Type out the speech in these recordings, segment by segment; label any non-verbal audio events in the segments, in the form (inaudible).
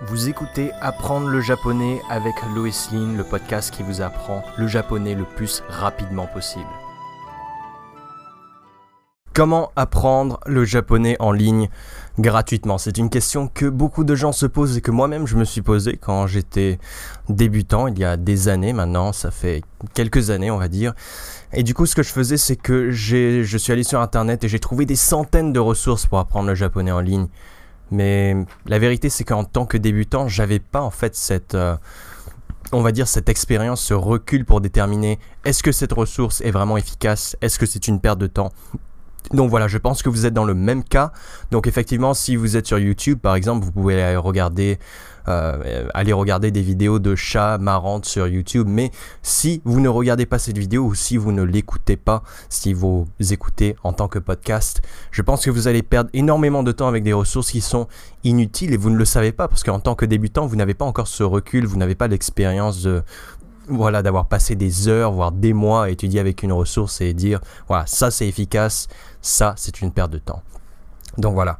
Vous écoutez Apprendre le japonais avec Lois Lin, le podcast qui vous apprend le japonais le plus rapidement possible. Comment apprendre le japonais en ligne gratuitement? C'est une question que beaucoup de gens se posent et que moi-même je me suis posé quand j'étais débutant il y a des années maintenant, ça fait quelques années on va dire. Et du coup ce que je faisais c'est que je suis allé sur internet et j'ai trouvé des centaines de ressources pour apprendre le japonais en ligne. Mais la vérité, c'est qu'en tant que débutant, j'avais pas en fait cette, euh, on va dire, cette expérience, ce recul pour déterminer est-ce que cette ressource est vraiment efficace, est-ce que c'est une perte de temps? Donc voilà, je pense que vous êtes dans le même cas. Donc effectivement, si vous êtes sur YouTube, par exemple, vous pouvez euh, aller regarder des vidéos de chats marrantes sur YouTube. Mais si vous ne regardez pas cette vidéo ou si vous ne l'écoutez pas, si vous écoutez en tant que podcast, je pense que vous allez perdre énormément de temps avec des ressources qui sont inutiles et vous ne le savez pas parce qu'en tant que débutant, vous n'avez pas encore ce recul, vous n'avez pas l'expérience de, voilà, d'avoir passé des heures, voire des mois à étudier avec une ressource et dire, voilà, ça c'est efficace, ça c'est une perte de temps. Donc voilà.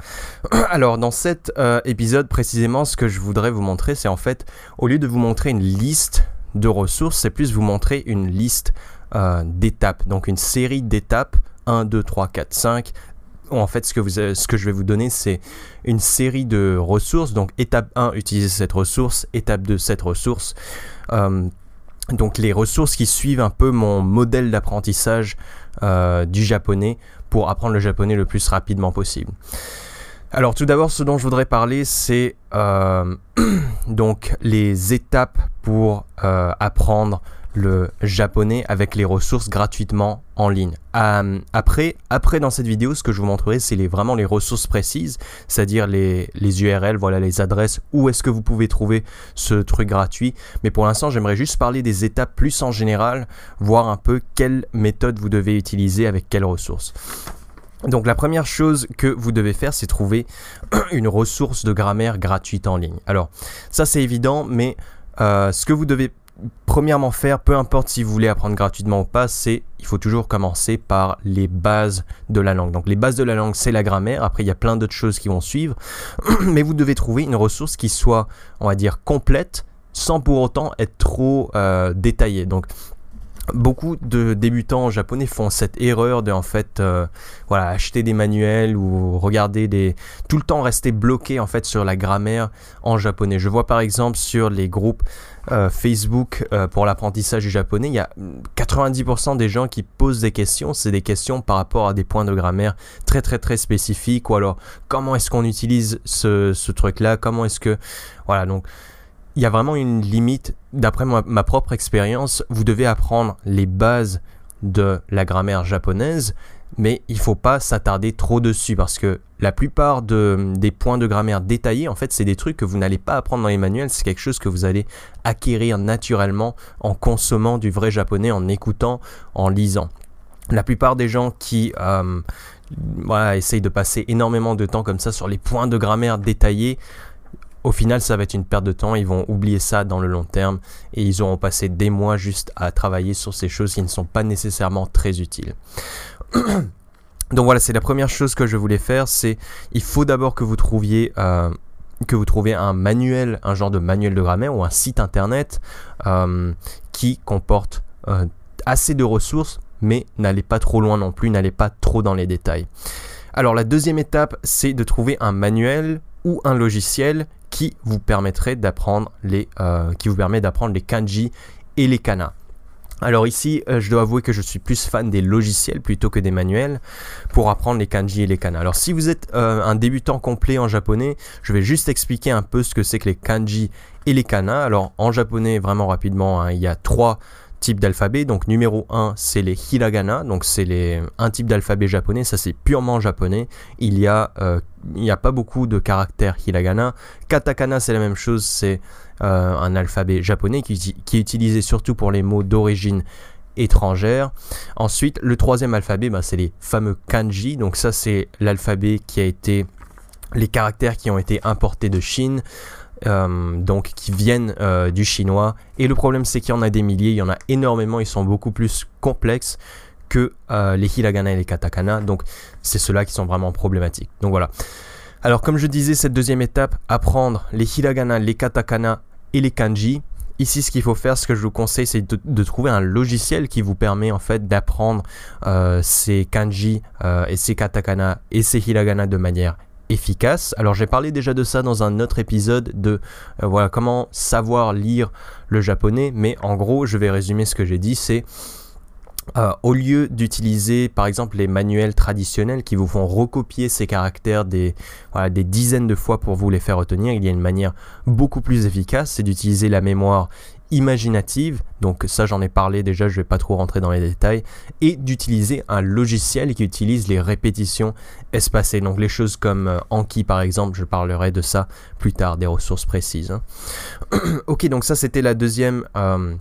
(clears throat) Alors dans cet euh, épisode précisément, ce que je voudrais vous montrer, c'est en fait, au lieu de vous montrer une liste de ressources, c'est plus vous montrer une liste euh, d'étapes. Donc une série d'étapes, 1, 2, 3, 4, 5. En fait, ce que, vous, ce que je vais vous donner, c'est une série de ressources. Donc étape 1, utiliser cette ressource. Étape 2, cette ressource. Euh, donc les ressources qui suivent un peu mon modèle d'apprentissage euh, du japonais pour apprendre le japonais le plus rapidement possible. Alors tout d'abord, ce dont je voudrais parler, c'est euh, (clears throat) donc les étapes pour euh, apprendre le japonais avec les ressources gratuitement en ligne. Euh, après, dans cette vidéo, ce que je vous montrerai, c'est vraiment les ressources précises, c'est-à-dire les, les, URL, voilà les adresses, où est-ce que vous pouvez trouver ce truc gratuit. Mais pour l'instant, j'aimerais juste parler des étapes plus en général, voir un peu quelle méthode vous devez utiliser avec quelles ressources. Donc la première chose que vous devez faire, c'est trouver (clears throat) une ressource de grammaire gratuite en ligne. Alors ça c'est évident, mais euh, ce que vous devez premièrement faire, peu importe si vous voulez apprendre gratuitement ou pas, c'est il faut toujours commencer par les bases de la langue. Donc les bases de la langue, c'est la grammaire. Après, il y a plein d'autres choses qui vont suivre, (clears throat) mais vous devez trouver une ressource qui soit, on va dire, complète, sans pour autant être trop euh, détaillée. Donc Beaucoup de débutants japonais font cette erreur de en fait euh, voilà acheter des manuels ou regarder des tout le temps rester bloqué en fait sur la grammaire en japonais. Je vois par exemple sur les groupes euh, Facebook euh, pour l'apprentissage du japonais, il y a 90% des gens qui posent des questions, c'est des questions par rapport à des points de grammaire très très très spécifiques. Ou alors comment est-ce qu'on utilise ce, ce truc là, comment est-ce que voilà donc il y a vraiment une limite. D'après ma, propre expérience, vous devez apprendre les bases de la grammaire japonaise, mais il faut pas s'attarder trop dessus parce que la plupart des points de grammaire détaillés, en fait, c'est des trucs que vous n'allez pas apprendre dans les manuels, c'est quelque chose que vous allez acquérir naturellement en consommant du vrai japonais, en écoutant, en lisant. La plupart des gens qui euh, essayent de passer énormément de temps comme ça sur les points de grammaire détaillés, au final, ça va être une perte de temps. Ils vont oublier ça dans le long terme et ils auront passé des mois juste à travailler sur ces choses qui ne sont pas nécessairement très utiles. (clears throat) Donc voilà, c'est la première chose que je voulais faire. C'est il faut d'abord que vous trouviez euh, que vous trouviez un manuel, un genre de manuel de grammaire ou un site internet euh, qui comporte euh, assez de ressources, mais n'allez pas trop loin non plus, n'allez pas trop dans les détails. Alors la deuxième étape, c'est de trouver un manuel ou un logiciel qui vous permettrait d'apprendre les, euh, qui vous permet d'apprendre les kanji et les kana. Alors ici, euh, je dois avouer que je suis plus fan des logiciels plutôt que des manuels pour apprendre les kanji et les kana. Alors si vous êtes euh, un débutant complet en japonais, je vais juste expliquer un peu ce que c'est que les kanji et les kana. Alors en japonais, vraiment rapidement, hein, il y a trois type d'alphabet. Donc numéro 1, c'est les hiragana, donc c'est un type d'alphabet japonais, ça c'est purement japonais. Il y a euh, a pas beaucoup de caractères hiragana. Katakana, c'est la même chose, c'est euh, un alphabet japonais qui, qui, est utilisé surtout pour les mots d'origine étrangère. Ensuite, le troisième alphabet, bah, c'est les fameux kanji. Donc ça, c'est l'alphabet qui a été les caractères qui ont été importés de Chine. Euh, donc qui viennent euh, du chinois. Et le problème, c'est qu'il y en a des milliers, il y en a énormément, ils sont beaucoup plus complexes que euh, les hiragana et les katakana. Donc, c'est ceux-là qui sont vraiment problématiques. Donc voilà. Alors comme je disais, cette deuxième étape, apprendre les hiragana, les katakana et les kanji. Ici, ce qu'il faut faire, ce que je vous conseille, c'est de, trouver un logiciel qui vous permet en fait d'apprendre ces kanji et ces katakana et ces hiragana de manière efficace. Alors j'ai parlé déjà de ça dans un autre épisode de euh, voilà comment savoir lire le japonais, mais en gros, je vais résumer ce que j'ai dit, c'est euh, au lieu d'utiliser par exemple les manuels traditionnels qui vous font recopier ces caractères des, des dizaines de fois pour vous les faire retenir, il y a une manière beaucoup plus efficace, c'est d'utiliser la mémoire imaginative, donc ça j'en ai parlé déjà, je vais pas trop rentrer dans les détails, et d'utiliser un logiciel qui utilise les répétitions espacées. Donc les choses comme euh, Anki par exemple, je parlerai de ça plus tard, des ressources précises. Hein. (clears throat) ok, donc ça c'était la deuxième... Euh,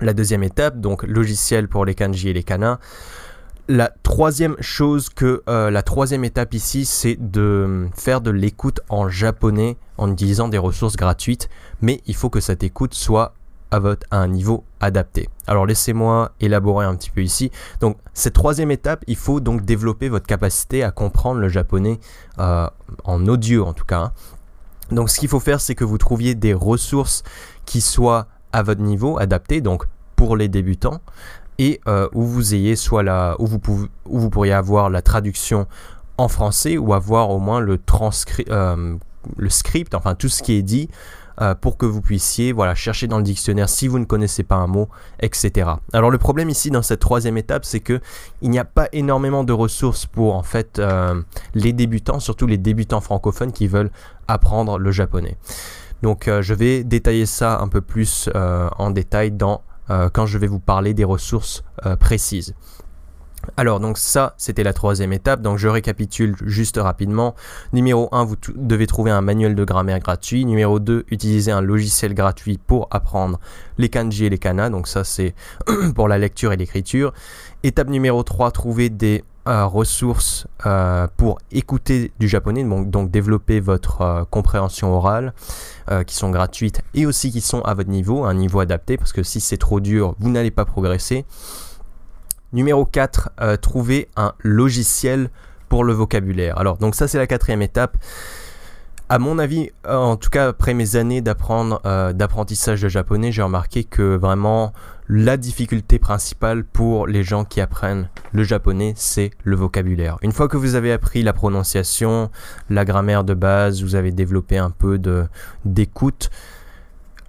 la deuxième étape, donc logiciel pour les kanji et les kanas. La troisième chose que euh, la troisième étape ici, c'est de faire de l'écoute en japonais en utilisant des ressources gratuites, mais il faut que cette écoute soit à, votre, un niveau adapté. Alors laissez-moi élaborer un petit peu ici. Donc cette troisième étape, il faut donc développer votre capacité à comprendre le japonais euh, en audio en tout cas. Hein. Donc ce qu'il faut faire, c'est que vous trouviez des ressources qui soient à votre niveau, adapté, donc pour les débutants, et euh, où vous ayez soit la, où vous, pouvez, où vous pourriez avoir la traduction en français ou avoir au moins le transcrit, euh, le script, enfin tout ce qui est dit, euh, pour que vous puissiez voilà, chercher dans le dictionnaire si vous ne connaissez pas un mot, etc. Alors le problème ici dans cette troisième étape, c'est que il n'y a pas énormément de ressources pour en fait les débutants, surtout les débutants francophones qui veulent apprendre le japonais. Donc euh, je vais détailler ça un peu plus euh, en détail dans, euh, quand je vais vous parler des ressources précises. Alors donc ça c'était la troisième étape, donc je récapitule juste rapidement. Numéro 1, vous devez trouver un manuel de grammaire gratuit. Numéro 2, utiliser un logiciel gratuit pour apprendre les kanji et les kana, donc ça c'est (clears throat) pour la lecture et l'écriture. Étape numéro 3, trouver des ressources euh, pour écouter du japonais, donc, développer votre euh, compréhension orale, euh, qui sont gratuites et aussi qui sont à votre niveau, un niveau adapté, parce que si c'est trop dur, vous n'allez pas progresser. Numéro 4, trouver un logiciel pour le vocabulaire. Alors, donc ça c'est la quatrième étape. À mon avis, en tout cas après mes années d'apprendre, d'apprentissage de japonais, j'ai remarqué que vraiment la difficulté principale pour les gens qui apprennent le japonais, c'est le vocabulaire. Une fois que vous avez appris la prononciation, la grammaire de base, vous avez développé un peu d'écoute,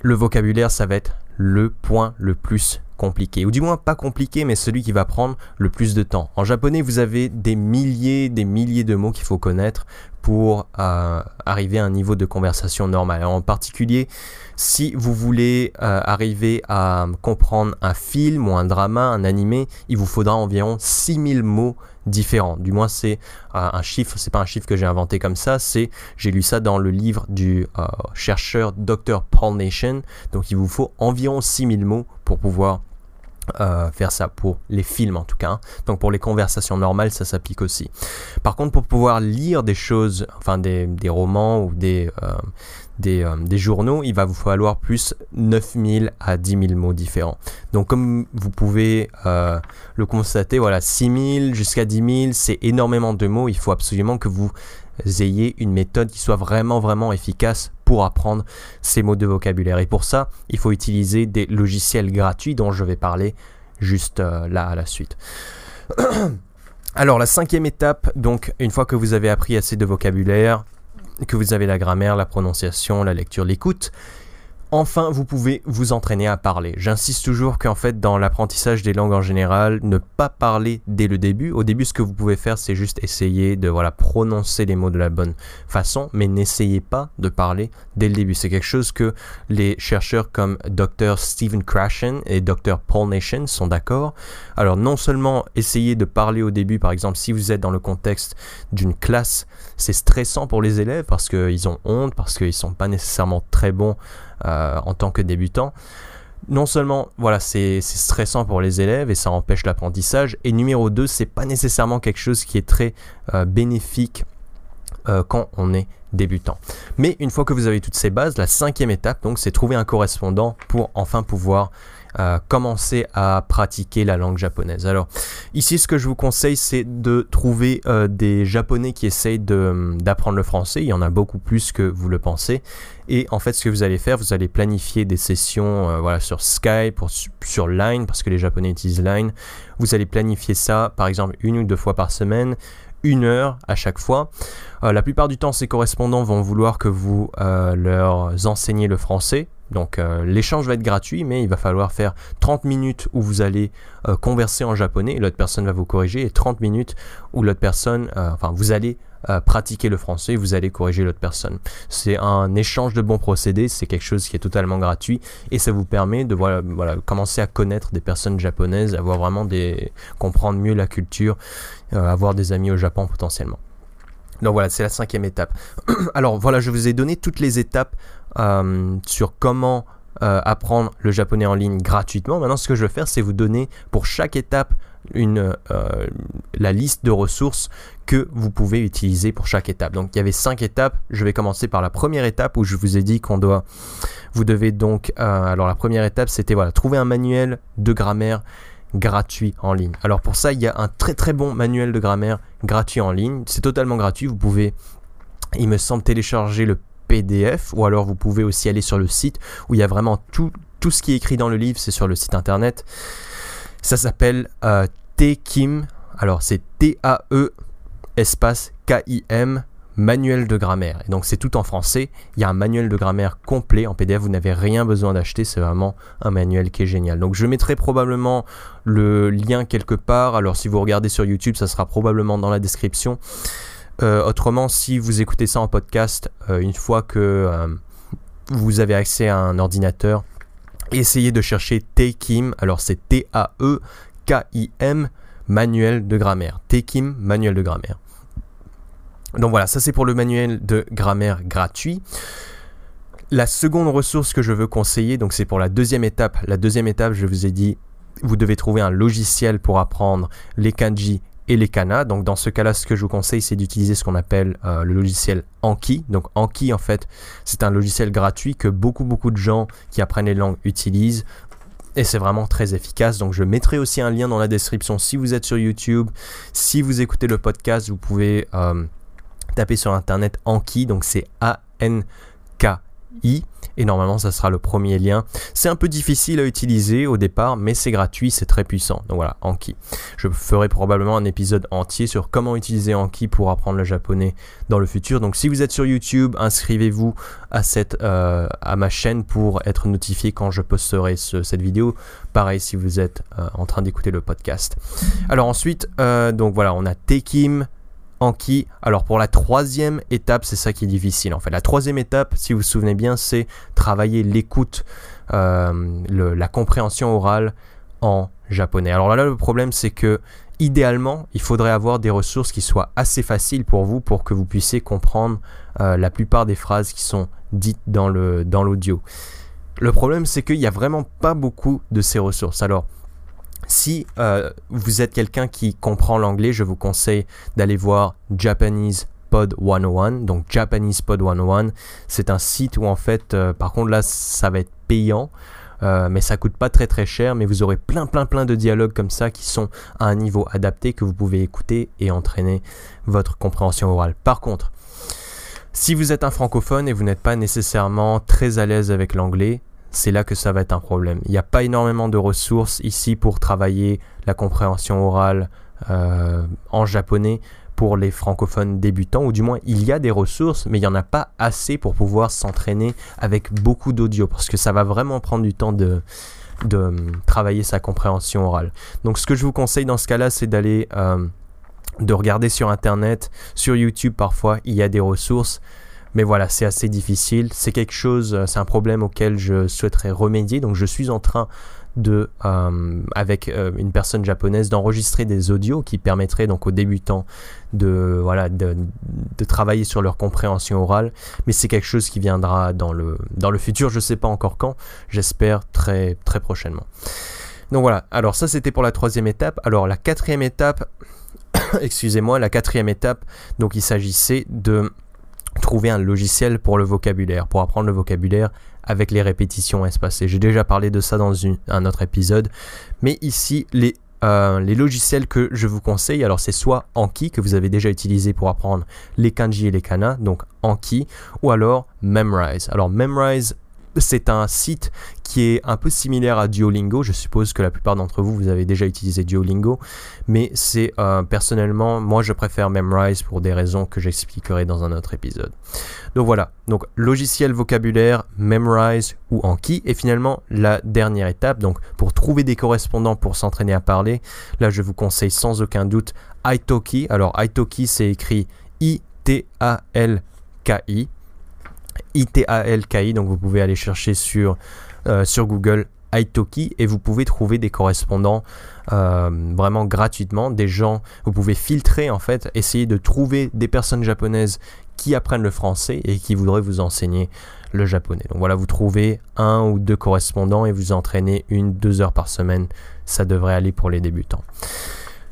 le vocabulaire, ça va être le point le plus compliqué, ou du moins pas compliqué, mais celui qui va prendre le plus de temps. En japonais, vous avez des milliers, des milliers de mots qu'il faut connaître pour euh, arriver à un niveau de conversation normal. en particulier, si vous voulez euh, arriver à comprendre un film ou un drama, un animé, il vous faudra environ 6000 mots différents. Du moins, c'est euh, un chiffre, c'est pas un chiffre que j'ai inventé comme ça, c'est j'ai lu ça dans le livre du chercheur Dr. Paul Nation. Donc, il vous faut environ 6000 mots pour pouvoir euh, faire ça pour les films en tout cas. Hein. Donc pour les conversations normales, ça s'applique aussi. Par contre, pour pouvoir lire des choses, enfin des, romans ou des, euh, euh, des, journaux, il va vous falloir plus 9000 à 10 000 mots différents. Donc comme vous pouvez le constater, voilà, 6000 jusqu'à 10 000, c'est énormément de mots. Il faut absolument que vous ayez une méthode qui soit vraiment vraiment efficace pour apprendre ces mots de vocabulaire. Et pour ça, il faut utiliser des logiciels gratuits dont je vais parler juste euh, là à la suite. (clears throat) Alors la cinquième étape, donc une fois que vous avez appris assez de vocabulaire, que vous avez la grammaire, la prononciation, la lecture, l'écoute, Enfin, vous pouvez vous entraîner à parler. J'insiste toujours qu'en fait, dans l'apprentissage des langues en général, ne pas parler dès le début. Au début, ce que vous pouvez faire, c'est juste essayer de voilà, prononcer les mots de la bonne façon, mais n'essayez pas de parler dès le début. C'est quelque chose que les chercheurs comme Dr. Stephen Krashen et Dr. Paul Nation sont d'accord. Alors, non seulement essayez de parler au début, par exemple, si vous êtes dans le contexte d'une classe, c'est stressant pour les élèves parce qu'ils ont honte, parce qu'ils ne sont pas nécessairement très bons euh, en tant que débutant. Non seulement voilà c'est stressant pour les élèves et ça empêche l'apprentissage, et numéro 2 c'est pas nécessairement quelque chose qui est très euh, bénéfique euh, quand on est débutant. Mais une fois que vous avez toutes ces bases, la cinquième étape, donc, c'est trouver un correspondant pour enfin pouvoir commencer à pratiquer la langue japonaise. Alors ici ce que je vous conseille c'est de trouver euh, des japonais qui essayent d'apprendre le français, il y en a beaucoup plus que vous le pensez et en fait ce que vous allez faire, vous allez planifier des sessions euh, voilà, sur Skype, sur Line parce que les japonais utilisent Line, vous allez planifier ça par exemple une ou deux fois par semaine, une heure à chaque fois. Euh, la plupart du temps, ces correspondants vont vouloir que vous leur enseignez le français. Donc euh, l'échange va être gratuit, mais il va falloir faire 30 minutes où vous allez euh, converser en japonais et l'autre personne va vous corriger, et 30 minutes où l'autre personne, euh, enfin vous allez pratiquer le français et vous allez corriger l'autre personne. C'est un échange de bons procédés, c'est quelque chose qui est totalement gratuit et ça vous permet de voilà, commencer à connaître des personnes japonaises, avoir vraiment des comprendre mieux la culture, avoir des amis au Japon potentiellement. Donc voilà, c'est la cinquième étape. (clears throat) Alors voilà, je vous ai donné toutes les étapes euh, sur comment euh, apprendre le japonais en ligne gratuitement. Maintenant, ce que je vais faire, c'est vous donner pour chaque étape euh, la liste de ressources que vous pouvez utiliser pour chaque étape. Donc, il y avait cinq étapes. Je vais commencer par la première étape où je vous ai dit qu'on doit, vous devez donc, alors la première étape, c'était voilà, trouver un manuel de grammaire gratuit en ligne. Alors pour ça, il y a un très très bon manuel de grammaire gratuit en ligne. C'est totalement gratuit. Vous pouvez, il me semble, télécharger le PDF ou alors vous pouvez aussi aller sur le site où il y a vraiment tout, ce qui est écrit dans le livre, c'est sur le site internet. Ça s'appelle euh, T-Kim, alors c'est T-A-E espace K-I-M manuel de grammaire. Et donc c'est tout en français. Il y a un manuel de grammaire complet en PDF. Vous n'avez rien besoin d'acheter. C'est vraiment un manuel qui est génial. Donc je mettrai probablement le lien quelque part. Alors si vous regardez sur YouTube, ça sera probablement dans la description. Euh, autrement, si vous écoutez ça en podcast, euh, une fois que euh, vous avez accès à un ordinateur, essayez de chercher Tekim. Alors c'est T-A-E-K-I-M, manuel de grammaire. Tekim, manuel de grammaire. Donc voilà, ça c'est pour le manuel de grammaire gratuit. La seconde ressource que je veux conseiller, donc c'est pour la deuxième étape. La deuxième étape, je vous ai dit, vous devez trouver un logiciel pour apprendre les kanji et les kanas. Donc dans ce cas-là, ce que je vous conseille, c'est d'utiliser ce qu'on appelle euh, le logiciel Anki. Donc Anki, en fait, c'est un logiciel gratuit que beaucoup beaucoup de gens qui apprennent les langues utilisent. Et c'est vraiment très efficace. Donc je mettrai aussi un lien dans la description si vous êtes sur YouTube. Si vous écoutez le podcast, vous pouvez euh, taper sur internet Anki. Donc c'est A-N-K-I et normalement ça sera le premier lien. C'est un peu difficile à utiliser au départ, mais c'est gratuit, c'est très puissant. Donc voilà, Anki. Je ferai probablement un épisode entier sur comment utiliser Anki pour apprendre le japonais dans le futur. Donc si vous êtes sur YouTube, inscrivez-vous à, euh, ma chaîne pour être notifié quand je posterai cette vidéo. Pareil si vous êtes euh, en train d'écouter le podcast. Alors ensuite, euh, donc voilà, on a Tekim, Anki. Alors pour la troisième étape, c'est ça qui est difficile en fait. La troisième étape, si vous vous souvenez bien, c'est travailler l'écoute, euh, la compréhension orale en japonais. Alors là, le problème, c'est que idéalement, il faudrait avoir des ressources qui soient assez faciles pour vous pour que vous puissiez comprendre euh, la plupart des phrases qui sont dites dans l'audio. Dans le problème, c'est qu'il n'y a vraiment pas beaucoup de ces ressources. Alors, si euh, vous êtes quelqu'un qui comprend l'anglais, je vous conseille d'aller voir Japanese Pod 101. Donc Japanese Pod 101, c'est un site où en fait, euh, par contre là, ça va être payant. Euh, mais ça coûte pas très très cher, mais vous aurez plein plein plein de dialogues comme ça qui sont à un niveau adapté que vous pouvez écouter et entraîner votre compréhension orale. Par contre, si vous êtes un francophone et vous n'êtes pas nécessairement très à l'aise avec l'anglais, c'est là que ça va être un problème. Il n'y a pas énormément de ressources ici pour travailler la compréhension orale euh, en japonais pour les francophones débutants, ou du moins il y a des ressources, mais il n'y en a pas assez pour pouvoir s'entraîner avec beaucoup d'audio, parce que ça va vraiment prendre du temps de, travailler sa compréhension orale. Donc ce que je vous conseille dans ce cas-là, c'est d'aller... Euh, de regarder sur internet, sur YouTube parfois, il y a des ressources. Mais voilà, c'est assez difficile. C'est quelque chose, euh, c'est un problème auquel je souhaiterais remédier. Donc je suis en train de, euh, avec euh, une personne japonaise, d'enregistrer des audios qui permettraient donc aux débutants de, voilà, de, travailler sur leur compréhension orale. Mais c'est quelque chose qui viendra dans le, dans le futur. Je ne sais pas encore quand. J'espère très, très prochainement. Donc voilà. Alors ça, c'était pour la troisième étape. Alors la quatrième étape, (coughs) excusez-moi, la quatrième étape, donc il s'agissait de trouver un logiciel pour le vocabulaire, pour apprendre le vocabulaire avec les répétitions espacées. J'ai déjà parlé de ça dans un autre épisode, mais ici les euh, les logiciels que je vous conseille, alors c'est soit Anki que vous avez déjà utilisé pour apprendre les kanji et les kana, donc Anki, ou alors Memrise. Alors Memrise, c'est un site qui est un peu similaire à Duolingo. Je suppose que la plupart d'entre vous, vous avez déjà utilisé Duolingo. Mais c'est euh, personnellement, moi je préfère Memrise pour des raisons que j'expliquerai dans un autre épisode. Donc voilà, donc logiciel vocabulaire, Memrise ou Anki. Et finalement, la dernière étape, donc pour trouver des correspondants pour s'entraîner à parler, là je vous conseille sans aucun doute Italki. Alors Italki c'est écrit I-T-A-L-K-I. I-T-A-L-K-I, donc vous pouvez aller chercher sur, euh, Google Italki et vous pouvez trouver des correspondants euh, vraiment gratuitement, des gens, vous pouvez filtrer en fait, essayer de trouver des personnes japonaises qui apprennent le français et qui voudraient vous enseigner le japonais. Donc voilà, vous trouvez un ou deux correspondants et vous entraînez une, deux heures par semaine. Ça devrait aller pour les débutants.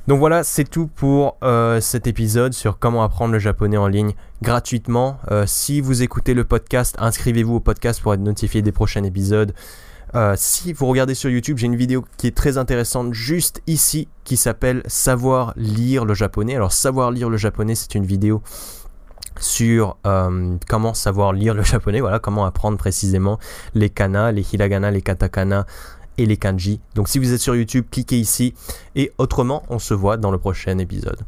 Donc voilà, c'est tout pour euh, cet épisode sur comment apprendre le japonais en ligne gratuitement. Euh, si vous écoutez le podcast, inscrivez-vous au podcast pour être notifié des prochains épisodes. Euh, si vous regardez sur YouTube, j'ai une vidéo qui est très intéressante juste ici qui s'appelle Savoir lire le japonais. Alors savoir lire le japonais, c'est une vidéo sur comment savoir lire le (laughs) japonais, voilà, comment apprendre précisément les kana, les hiragana, les katakana, les kanji. Donc si vous êtes sur YouTube, cliquez ici. Et autrement, on se voit dans le prochain épisode.